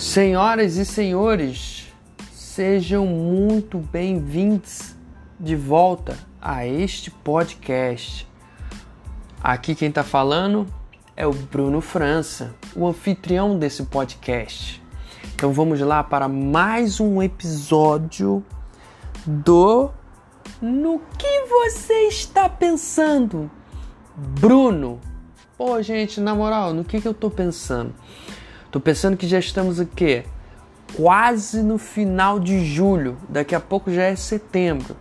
Senhoras e senhores, sejam muito bem-vindos de volta a este podcast. Aqui quem está falando é o Bruno França, o anfitrião desse podcast. Então vamos lá para mais um episódio do No que você está pensando? Bruno. Pô, gente, na moral, no que, que eu tô pensando? Tô pensando que já estamos aqui quase no final de julho. Daqui a pouco já é setembro.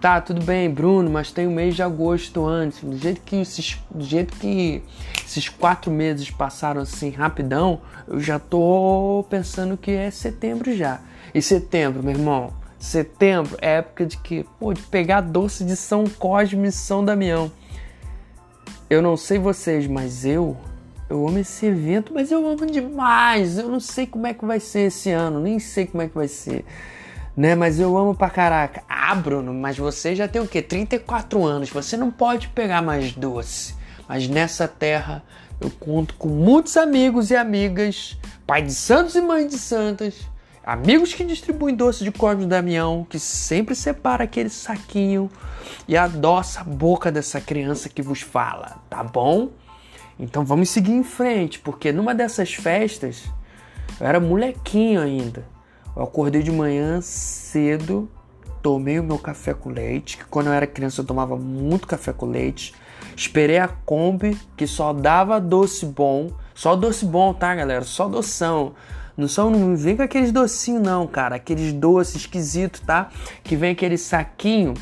Tá, tudo bem, Bruno, mas tem o mês de agosto antes. Do jeito que esses, do jeito que esses quatro meses passaram assim rapidão, eu já tô pensando que é setembro já. E setembro, meu irmão, setembro é época de que, pô, de pegar doce de São Cosme e São Damião. Eu não sei vocês, mas eu eu amo esse evento, mas eu amo demais. Eu não sei como é que vai ser esse ano, nem sei como é que vai ser. Né? Mas eu amo pra caraca. Ah, Bruno, mas você já tem o quê? 34 anos. Você não pode pegar mais doce. Mas nessa terra eu conto com muitos amigos e amigas, pai de santos e mãe de santas, amigos que distribuem doce de Cosme Damião, que sempre separa aquele saquinho e adoça a boca dessa criança que vos fala, tá bom? Então vamos seguir em frente, porque numa dessas festas, eu era molequinho ainda. Eu acordei de manhã cedo, tomei o meu café com leite, que quando eu era criança eu tomava muito café com leite. Esperei a Kombi, que só dava doce bom. Só doce bom, tá, galera? Só doção. Não são, não vem com aqueles docinhos, não, cara. Aqueles doces esquisitos, tá? Que vem aquele saquinho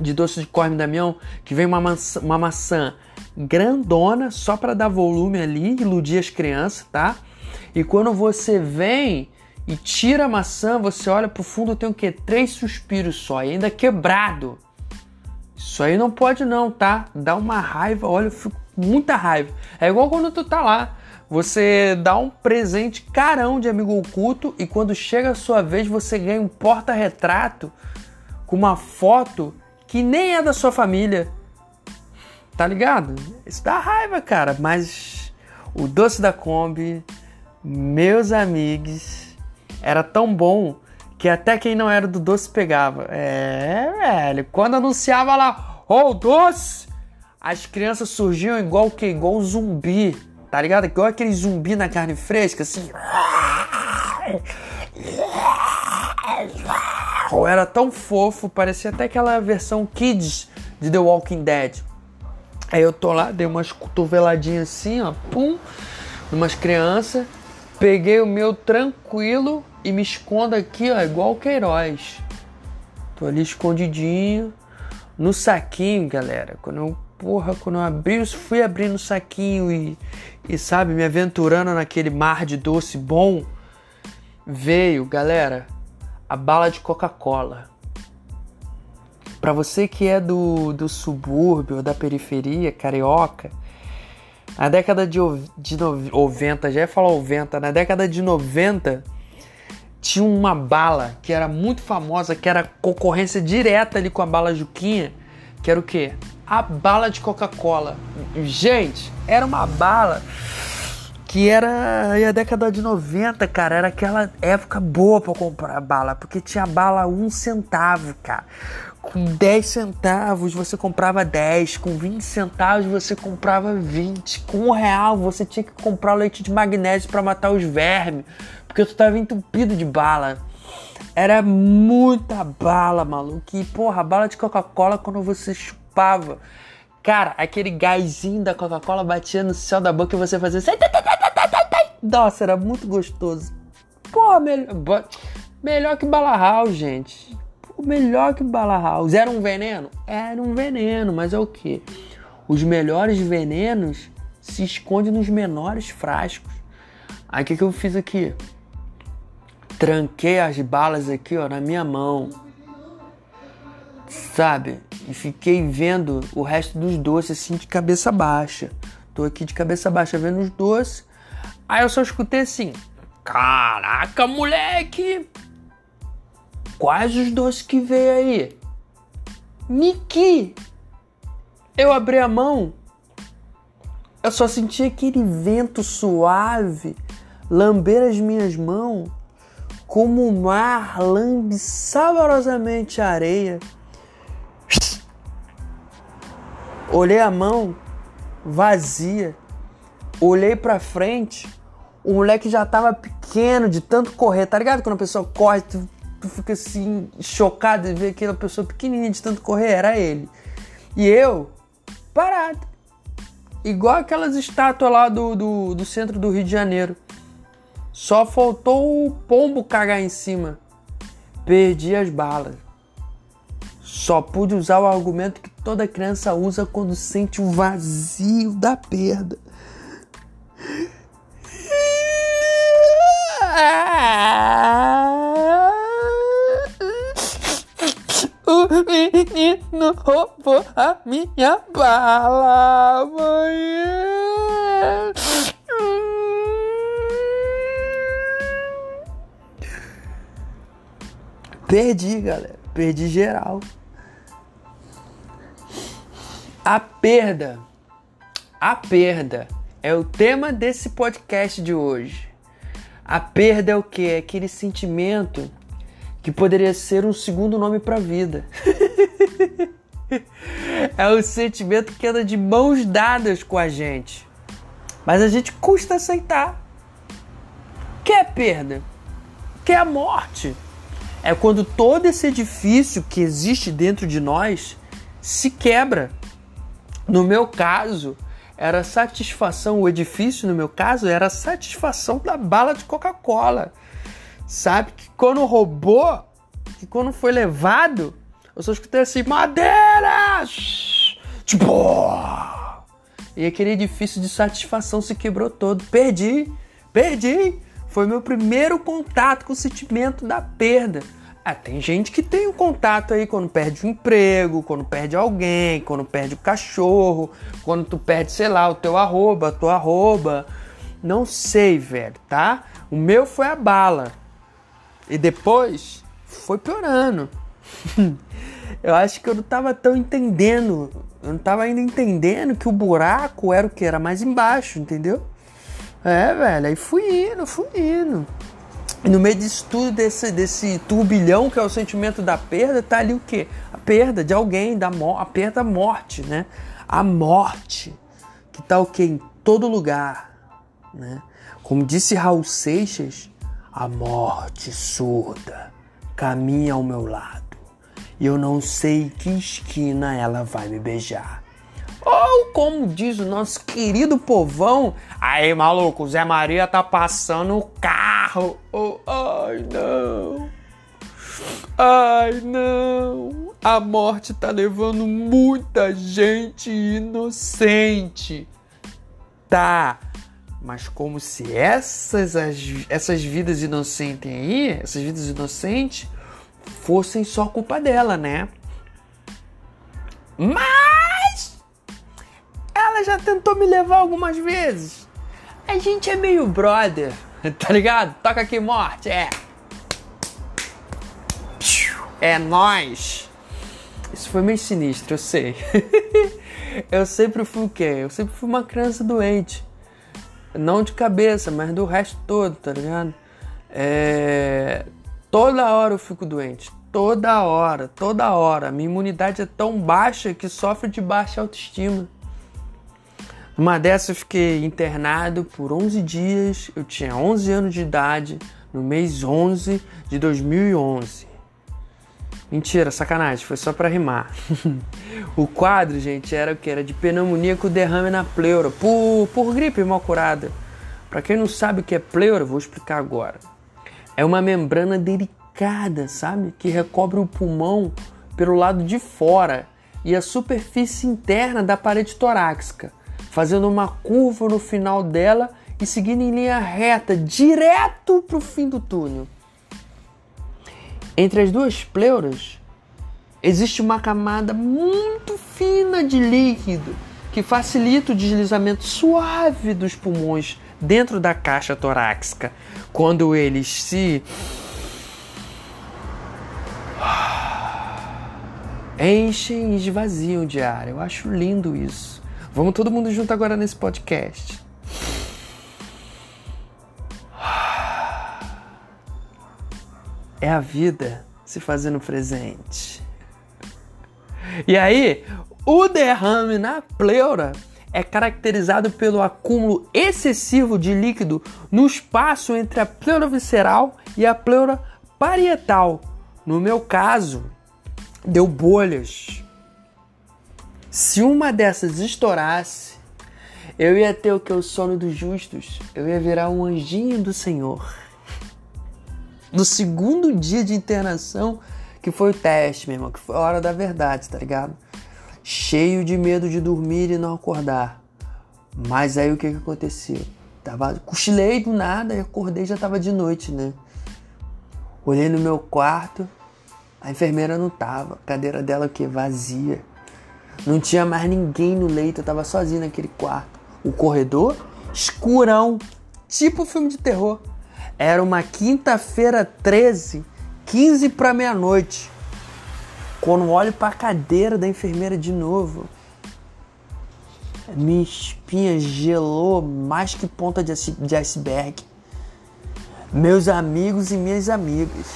de doce de corme Damião, que vem uma maçã, uma maçã grandona só para dar volume ali, iludir as crianças, tá? E quando você vem e tira a maçã, você olha pro fundo, tem o quê? Três suspiros só, e ainda quebrado. Isso aí não pode não, tá? Dá uma raiva, olha, eu fico com muita raiva. É igual quando tu tá lá, você dá um presente carão de amigo oculto e quando chega a sua vez você ganha um porta-retrato com uma foto que nem é da sua família. Tá ligado? Isso dá raiva, cara. Mas o doce da Kombi, meus amigos, era tão bom que até quem não era do doce pegava. É, velho. Quando anunciava lá, ô oh, doce, as crianças surgiam igual que? Igual um zumbi. Tá ligado? Igual aquele zumbi na carne fresca, assim. Era tão fofo, parecia até aquela versão kids de The Walking Dead. Aí eu tô lá, dei umas cotoveladinhas assim, ó, pum, umas crianças. Peguei o meu tranquilo e me escondo aqui, ó, igual o Queiroz. Tô ali escondidinho no saquinho, galera. Quando eu, porra, quando eu abri, fui abrindo o saquinho e, e, sabe, me aventurando naquele mar de doce bom, veio, galera, a bala de Coca-Cola. Para você que é do, do subúrbio, da periferia, carioca, na década de, de 90, já ia falar 90, na década de 90 tinha uma bala que era muito famosa, que era concorrência direta ali com a bala Juquinha, que era o quê? A bala de Coca-Cola. Gente, era uma bala que era a década de 90, cara, era aquela época boa para comprar bala, porque tinha bala um centavo, cara. Com 10 centavos você comprava 10, com 20 centavos você comprava 20, com um real você tinha que comprar leite de magnésio para matar os vermes, porque tu tava entupido de bala. Era muita bala, maluco. E porra, bala de Coca-Cola quando você chupava. Cara, aquele gásinho da Coca-Cola batia no céu da boca e você fazia assim. Nossa, era muito gostoso. Pô, melhor, melhor que Bala House, gente. Melhor que Bala House. Era um veneno? Era um veneno, mas é o que? Os melhores venenos se escondem nos menores frascos. Aí o que, que eu fiz aqui? Tranquei as balas aqui, ó, na minha mão. Sabe? E fiquei vendo o resto dos doces assim de cabeça baixa. Tô aqui de cabeça baixa vendo os doces. Aí eu só escutei assim: Caraca, moleque! Quais os doces que veio aí? Niki! Eu abri a mão, eu só senti aquele vento suave lamber as minhas mãos como o mar lambe saborosamente a areia. Olhei a mão vazia, olhei para frente, o moleque já tava pequeno de tanto correr, tá ligado? Quando a pessoa corre, tu fica assim chocado de ver aquela pessoa pequenininha de tanto correr, era ele. E eu, parado. Igual aquelas estátuas lá do, do, do centro do Rio de Janeiro. Só faltou o pombo cagar em cima. Perdi as balas. Só pude usar o argumento que toda criança usa quando sente o vazio da perda. O menino roubou a minha bala, mãe. Perdi, galera. Perdi geral. A perda. A perda é o tema desse podcast de hoje. A perda é o que? É aquele sentimento que poderia ser um segundo nome para a vida. é o sentimento que anda de mãos dadas com a gente. Mas a gente custa aceitar. Que é perda? Que é a morte? é quando todo esse edifício que existe dentro de nós se quebra. No meu caso, era satisfação, o edifício, no meu caso, era satisfação da bala de Coca-Cola. Sabe? Que quando roubou, que quando foi levado, eu só escutei assim: madeira! Tipo. E aquele edifício de satisfação se quebrou todo. Perdi, perdi. Foi meu primeiro contato com o sentimento da perda. Ah, tem gente que tem um contato aí quando perde o um emprego, quando perde alguém, quando perde o cachorro, quando tu perde, sei lá, o teu arroba, a tua arroba. Não sei, velho, tá? O meu foi a bala. E depois foi piorando. eu acho que eu não tava tão entendendo. Eu não tava ainda entendendo que o buraco era o que? Era mais embaixo, entendeu? É, velho, aí fui indo, fui indo. E no meio disso tudo, desse, desse turbilhão que é o sentimento da perda, tá ali o quê? A perda de alguém, da a perda da morte, né? A morte, que tá o quê? Em todo lugar, né? Como disse Raul Seixas, a morte surda caminha ao meu lado e eu não sei que esquina ela vai me beijar. Ou como diz o nosso querido povão, aí maluco, Zé Maria tá passando o carro. Oh, ai não. Ai não. A morte tá levando muita gente inocente. Tá. Mas como se essas, as, essas vidas inocentes aí, essas vidas inocentes, fossem só culpa dela, né? Mas ela já tentou me levar algumas vezes. A gente é meio brother, tá ligado? Toca aqui morte, é. É nós. Isso foi meio sinistro, eu sei. eu sempre fui o quê? Eu sempre fui uma criança doente. Não de cabeça, mas do resto todo, tá ligado? É... Toda hora eu fico doente. Toda hora, toda hora. Minha imunidade é tão baixa que sofre de baixa autoestima. Uma dessas eu fiquei internado por 11 dias, eu tinha 11 anos de idade, no mês 11 de 2011. Mentira, sacanagem, foi só para rimar. o quadro, gente, era o que? Era de pneumonia com derrame na pleura, por, por gripe mal curada. Para quem não sabe o que é pleura, vou explicar agora. É uma membrana delicada, sabe? Que recobre o pulmão pelo lado de fora e a superfície interna da parede torácica fazendo uma curva no final dela e seguindo em linha reta, direto para o fim do túnel. Entre as duas pleuras existe uma camada muito fina de líquido que facilita o deslizamento suave dos pulmões dentro da caixa torácica quando eles se enchem e esvaziam de ar. Eu acho lindo isso. Vamos todo mundo junto agora nesse podcast. É a vida se fazendo presente. E aí, o derrame na pleura é caracterizado pelo acúmulo excessivo de líquido no espaço entre a pleura visceral e a pleura parietal. No meu caso, deu bolhas. Se uma dessas estourasse, eu ia ter o que? O sono dos justos. Eu ia virar um anjinho do Senhor. No segundo dia de internação, que foi o teste, meu irmão, que foi a hora da verdade, tá ligado? Cheio de medo de dormir e não acordar. Mas aí o que, que aconteceu? Tava, cochilei do nada e acordei já tava de noite, né? Olhei no meu quarto, a enfermeira não tava, a cadeira dela o que? Vazia. Não tinha mais ninguém no leito, eu tava sozinho naquele quarto. O corredor, escurão, tipo filme de terror. Era uma quinta-feira 13, 15 para meia-noite. Quando olho para a cadeira da enfermeira de novo, minha espinha gelou mais que ponta de iceberg. Meus amigos e minhas amigas.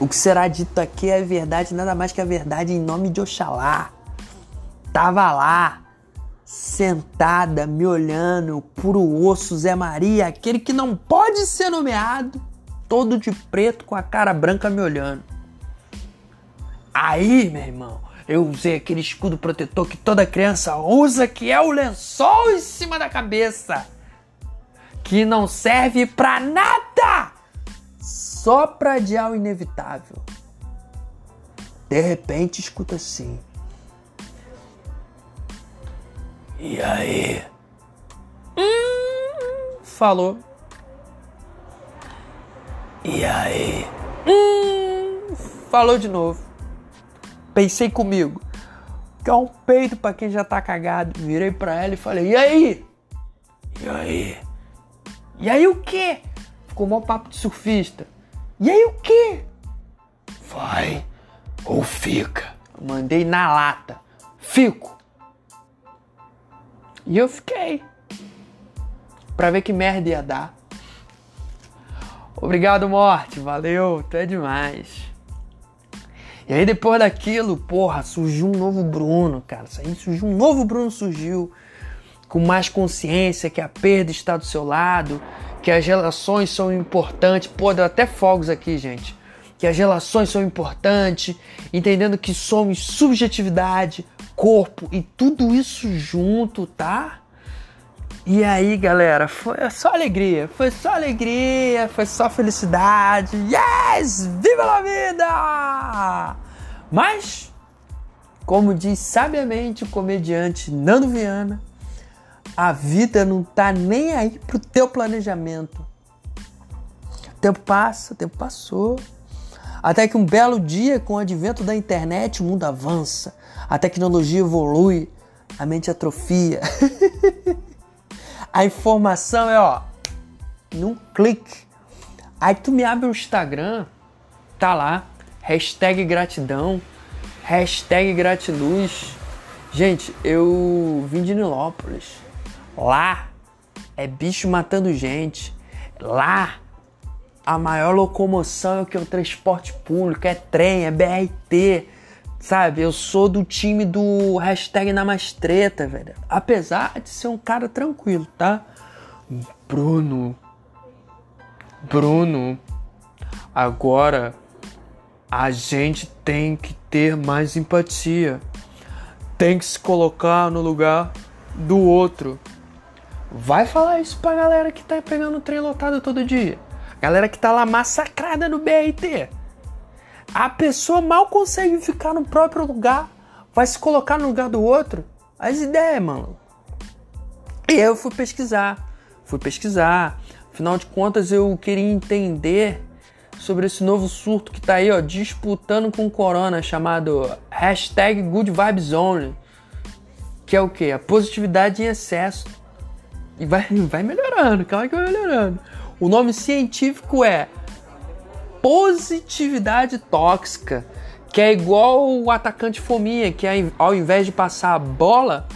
O que será dito aqui é verdade, nada mais que a verdade em nome de Oxalá. Tava lá, sentada, me olhando, puro osso, Zé Maria, aquele que não pode ser nomeado, todo de preto com a cara branca me olhando. Aí, meu irmão, eu usei aquele escudo protetor que toda criança usa, que é o lençol em cima da cabeça, que não serve pra nada, só pra adiar o inevitável. De repente, escuta assim. E aí? Hum, falou. E aí? Hum, falou de novo. Pensei comigo. Que é um peito para quem já tá cagado. Virei para ela e falei: "E aí?" "E aí?" "E aí o quê?" Ficou mó papo de surfista. "E aí o quê?" "Vai ou fica." Mandei na lata. Fico. E eu fiquei. Pra ver que merda ia dar. Obrigado, morte. Valeu. Tu é demais. E aí depois daquilo, porra, surgiu um novo Bruno, cara. Aí surgiu um novo Bruno surgiu com mais consciência que a perda está do seu lado, que as relações são importantes. Pô, deu até fogos aqui, gente. Que as relações são importantes, entendendo que somos subjetividade, corpo e tudo isso junto, tá? E aí, galera, foi só alegria, foi só alegria, foi só felicidade. Yes! Viva a vida! Mas, como diz sabiamente o comediante Nando Viana, a vida não tá nem aí pro teu planejamento. O tempo passa, o tempo passou. Até que um belo dia, com o advento da internet, o mundo avança, a tecnologia evolui, a mente atrofia. A informação é, ó, num clique. Aí tu me abre o Instagram, tá lá, hashtag gratidão, hashtag gratiluz. Gente, eu vim de Nilópolis. Lá é bicho matando gente. Lá a maior locomoção é o que é o transporte público, é trem, é BRT Sabe, eu sou do time do hashtag treta, velho. Apesar de ser um cara tranquilo, tá? Bruno. Bruno. Agora a gente tem que ter mais empatia. Tem que se colocar no lugar do outro. Vai falar isso pra galera que tá pegando trem lotado todo dia. Galera que tá lá massacrada no BRT. A pessoa mal consegue ficar no próprio lugar, vai se colocar no lugar do outro. As ideias, mano. E eu fui pesquisar, fui pesquisar. Afinal de contas, eu queria entender sobre esse novo surto que tá aí, ó, disputando com o Corona, chamado hashtag Good Vibes Only. Que é o que? A positividade em excesso. E vai, vai melhorando, calma que vai melhorando. O nome científico é positividade tóxica, que é igual o atacante fominha, que ao invés de passar a bola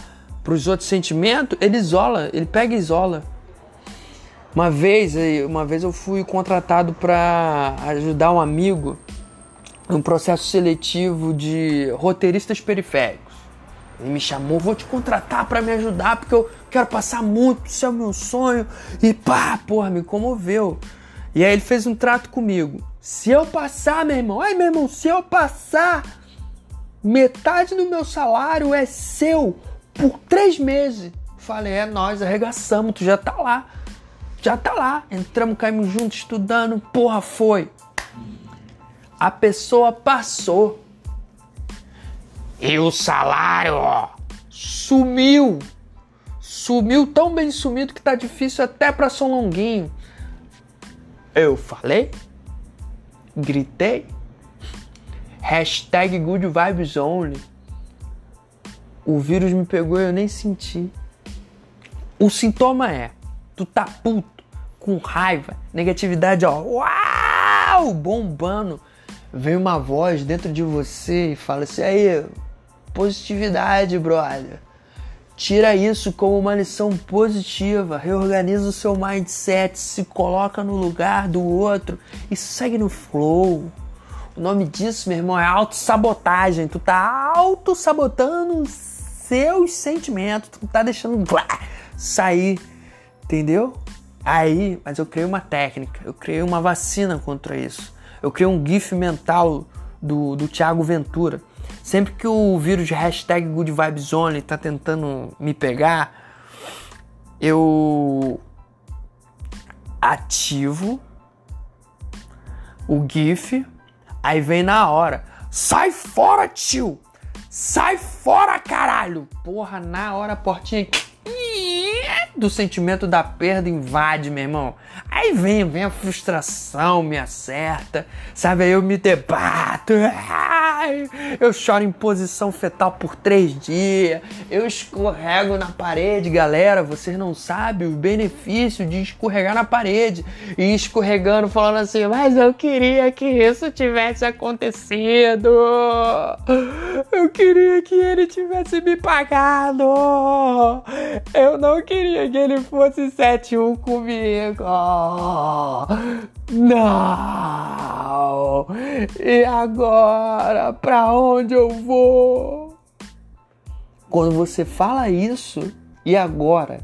para os outros sentimentos, ele isola, ele pega e isola. Uma vez, uma vez eu fui contratado para ajudar um amigo no processo seletivo de roteiristas periféricos. Ele me chamou, vou te contratar para me ajudar porque eu quero passar muito, isso é o meu sonho. E pá, porra, me comoveu. E aí ele fez um trato comigo. Se eu passar, meu irmão, ai meu irmão, se eu passar, metade do meu salário é seu por três meses. Falei, é nós, arregaçamos, tu já tá lá já tá lá. Entramos, caímos juntos, estudando, porra, foi. A pessoa passou. E o salário, ó, sumiu. Sumiu tão bem sumido que tá difícil até pra São Longuinho. Eu falei, gritei, hashtag good vibes only. O vírus me pegou e eu nem senti. O sintoma é, tu tá puto, com raiva, negatividade, ó, uau, bombando. Vem uma voz dentro de você e fala assim: aí, positividade, brother. Tira isso como uma lição positiva, reorganiza o seu mindset, se coloca no lugar do outro e segue no flow. O nome disso, meu irmão, é autossabotagem. Tu tá auto-sabotando os seus sentimentos, tu tá deixando sair, entendeu? Aí, mas eu criei uma técnica, eu criei uma vacina contra isso. Eu criei um GIF mental do, do Thiago Ventura. Sempre que o vírus de hashtag Good Vibes Only tá tentando me pegar, eu ativo o GIF, aí vem na hora. Sai fora, tio! Sai fora, caralho! Porra, na hora a portinha do sentimento da perda invade, meu irmão. Aí vem, vem a frustração, me acerta, sabe? Aí eu me debato, eu choro em posição fetal por três dias, eu escorrego na parede, galera. Vocês não sabem o benefício de escorregar na parede e escorregando, falando assim, mas eu queria que isso tivesse acontecido, eu queria que ele tivesse me pagado, eu não queria que ele fosse 7-1 comigo. Não! E agora? Pra onde eu vou? Quando você fala isso, e agora?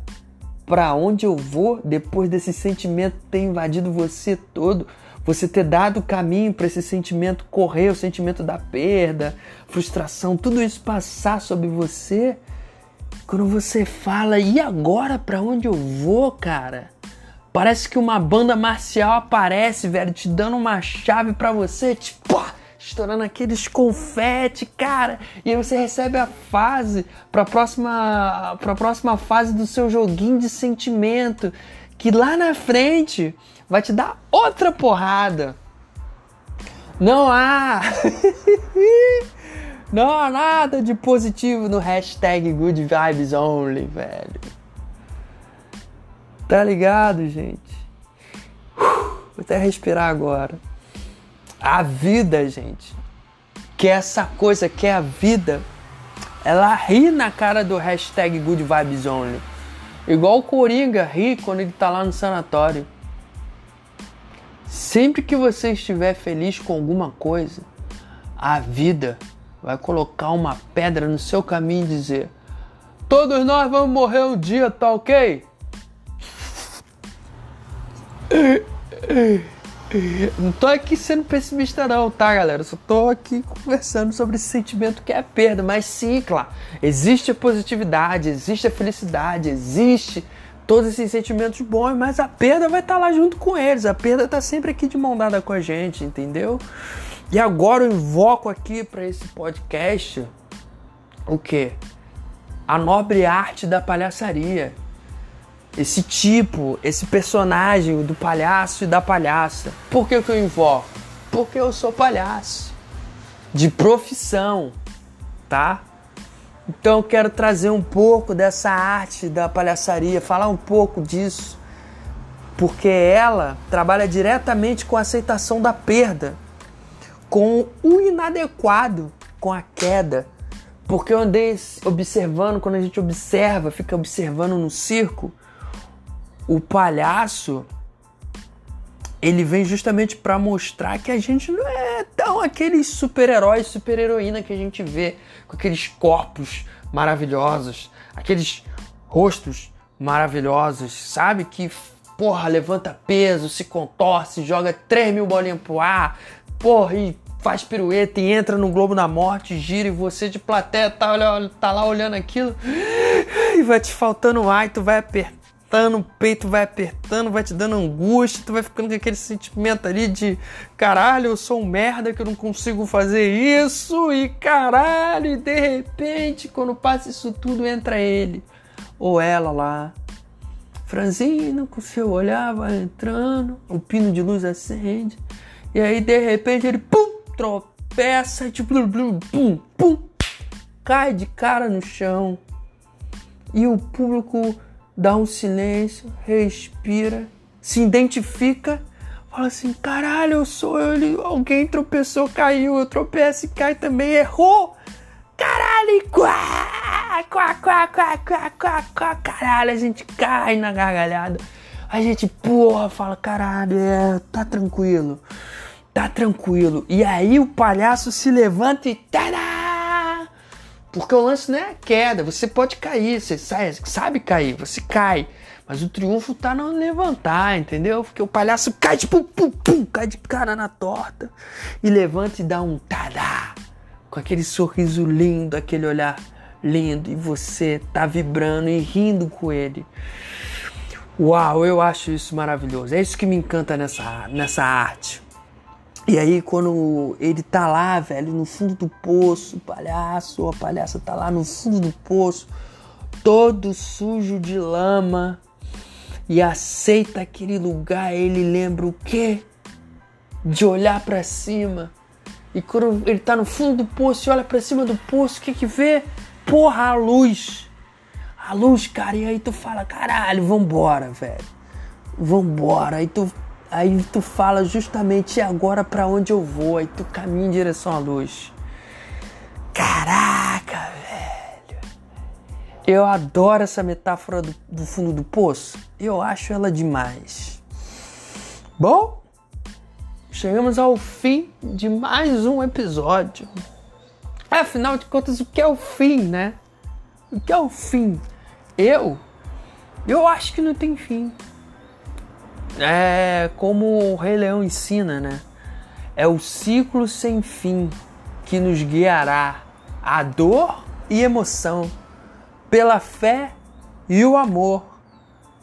Pra onde eu vou? Depois desse sentimento ter invadido você todo, você ter dado caminho para esse sentimento correr, o sentimento da perda, frustração, tudo isso passar sobre você. Quando você fala, e agora para onde eu vou, cara? Parece que uma banda marcial aparece, velho, te dando uma chave para você, tipo, estourando aqueles confete, cara. E aí você recebe a fase para próxima para próxima fase do seu joguinho de sentimento, que lá na frente vai te dar outra porrada. Não há Não há nada de positivo no hashtag Good Vibes Only, velho. Tá ligado, gente? Vou até respirar agora. A vida, gente, que é essa coisa que é a vida, ela ri na cara do hashtag Good Vibes Only. Igual o Coringa ri quando ele tá lá no sanatório. Sempre que você estiver feliz com alguma coisa, a vida vai colocar uma pedra no seu caminho e dizer: Todos nós vamos morrer um dia, tá ok? Não tô aqui sendo pessimista não, tá galera? Só tô aqui conversando sobre esse sentimento que é perda. Mas sim, claro, existe a positividade, existe a felicidade, existe todos esses sentimentos bons, mas a perda vai estar tá lá junto com eles. A perda tá sempre aqui de mão dada com a gente, entendeu? E agora eu invoco aqui para esse podcast o que? A nobre arte da palhaçaria esse tipo, esse personagem do palhaço e da palhaça. Por que, que eu invoco? Porque eu sou palhaço de profissão, tá? Então eu quero trazer um pouco dessa arte da palhaçaria, falar um pouco disso, porque ela trabalha diretamente com a aceitação da perda, com o inadequado, com a queda. Porque eu andei observando, quando a gente observa, fica observando no circo, o palhaço ele vem justamente para mostrar que a gente não é tão aqueles super-heróis, super-heroína que a gente vê com aqueles corpos maravilhosos, aqueles rostos maravilhosos, sabe? Que, porra, levanta peso, se contorce, joga 3 mil bolinhas pro ar, porra, e faz pirueta e entra no Globo da Morte, gira e você de plateia tá, tá lá olhando aquilo. E vai te faltando ar e tu vai apertando, o peito vai apertando, vai te dando angústia, tu vai ficando com aquele sentimento ali de caralho, eu sou um merda que eu não consigo fazer isso e caralho, e de repente quando passa isso tudo entra ele ou ela lá. Franzino com seu olhar vai entrando, o pino de luz acende e aí de repente ele pum tropeça, tipo, pum, pum, cai de cara no chão. E o público dá um silêncio, respira, se identifica, fala assim: caralho, eu sou ele. Alguém tropeçou, caiu, eu tropeço e cai também, errou. Caralho, quá, quá, quá, quá, quá, quá, quá, caralho, a gente cai na gargalhada. A gente, porra, fala, caralho, é, tá tranquilo tá tranquilo. E aí o palhaço se levanta e tadá! Porque o lance não é a queda, você pode cair, você sabe cair, você cai. Mas o triunfo tá no levantar, entendeu? Porque o palhaço cai tipo pum, pum, cai de cara na torta e levanta e dá um tadá! Com aquele sorriso lindo, aquele olhar lindo e você tá vibrando e rindo com ele. Uau, eu acho isso maravilhoso. É isso que me encanta nessa, nessa arte. E aí, quando ele tá lá, velho, no fundo do poço, o palhaço, a palhaça tá lá no fundo do poço, todo sujo de lama, e aceita aquele lugar, ele lembra o quê? De olhar para cima. E quando ele tá no fundo do poço e olha para cima do poço, o que que vê? Porra, a luz. A luz, cara, e aí tu fala, caralho, vambora, velho. Vambora. Aí tu Aí tu fala justamente agora para onde eu vou, aí tu caminha em direção à luz. Caraca, velho. Eu adoro essa metáfora do, do fundo do poço. Eu acho ela demais. Bom, chegamos ao fim de mais um episódio. Afinal de contas, o que é o fim, né? O que é o fim? Eu? Eu acho que não tem fim é como o Rei Leão ensina, né? É o ciclo sem fim que nos guiará a dor e emoção, pela fé e o amor,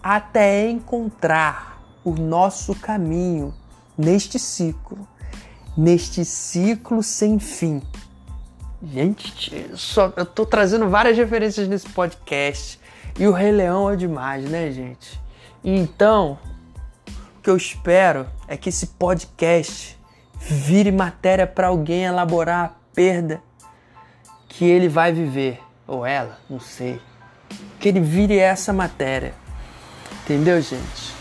até encontrar o nosso caminho neste ciclo, neste ciclo sem fim. Gente, só, eu tô trazendo várias referências nesse podcast e o Rei Leão é demais, né, gente? Então, que eu espero é que esse podcast vire matéria para alguém elaborar a perda que ele vai viver, ou ela, não sei. Que ele vire essa matéria. Entendeu, gente?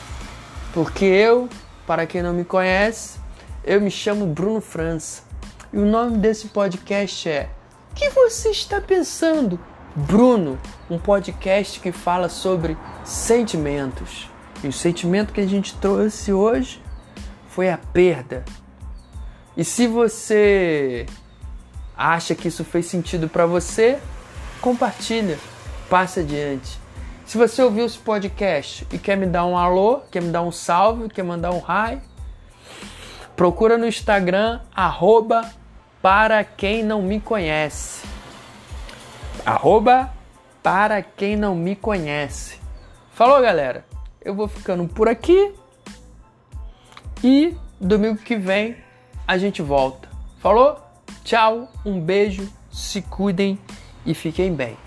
Porque eu, para quem não me conhece, eu me chamo Bruno França. E o nome desse podcast é O que você está pensando? Bruno, um podcast que fala sobre sentimentos. O sentimento que a gente trouxe hoje foi a perda. E se você acha que isso fez sentido para você, compartilha, passe adiante. Se você ouviu esse podcast e quer me dar um alô, quer me dar um salve, quer mandar um hi, procura no Instagram arroba para quem não me conhece. Arroba para quem não me conhece. Falou, galera! Eu vou ficando por aqui e domingo que vem a gente volta. Falou? Tchau, um beijo, se cuidem e fiquem bem.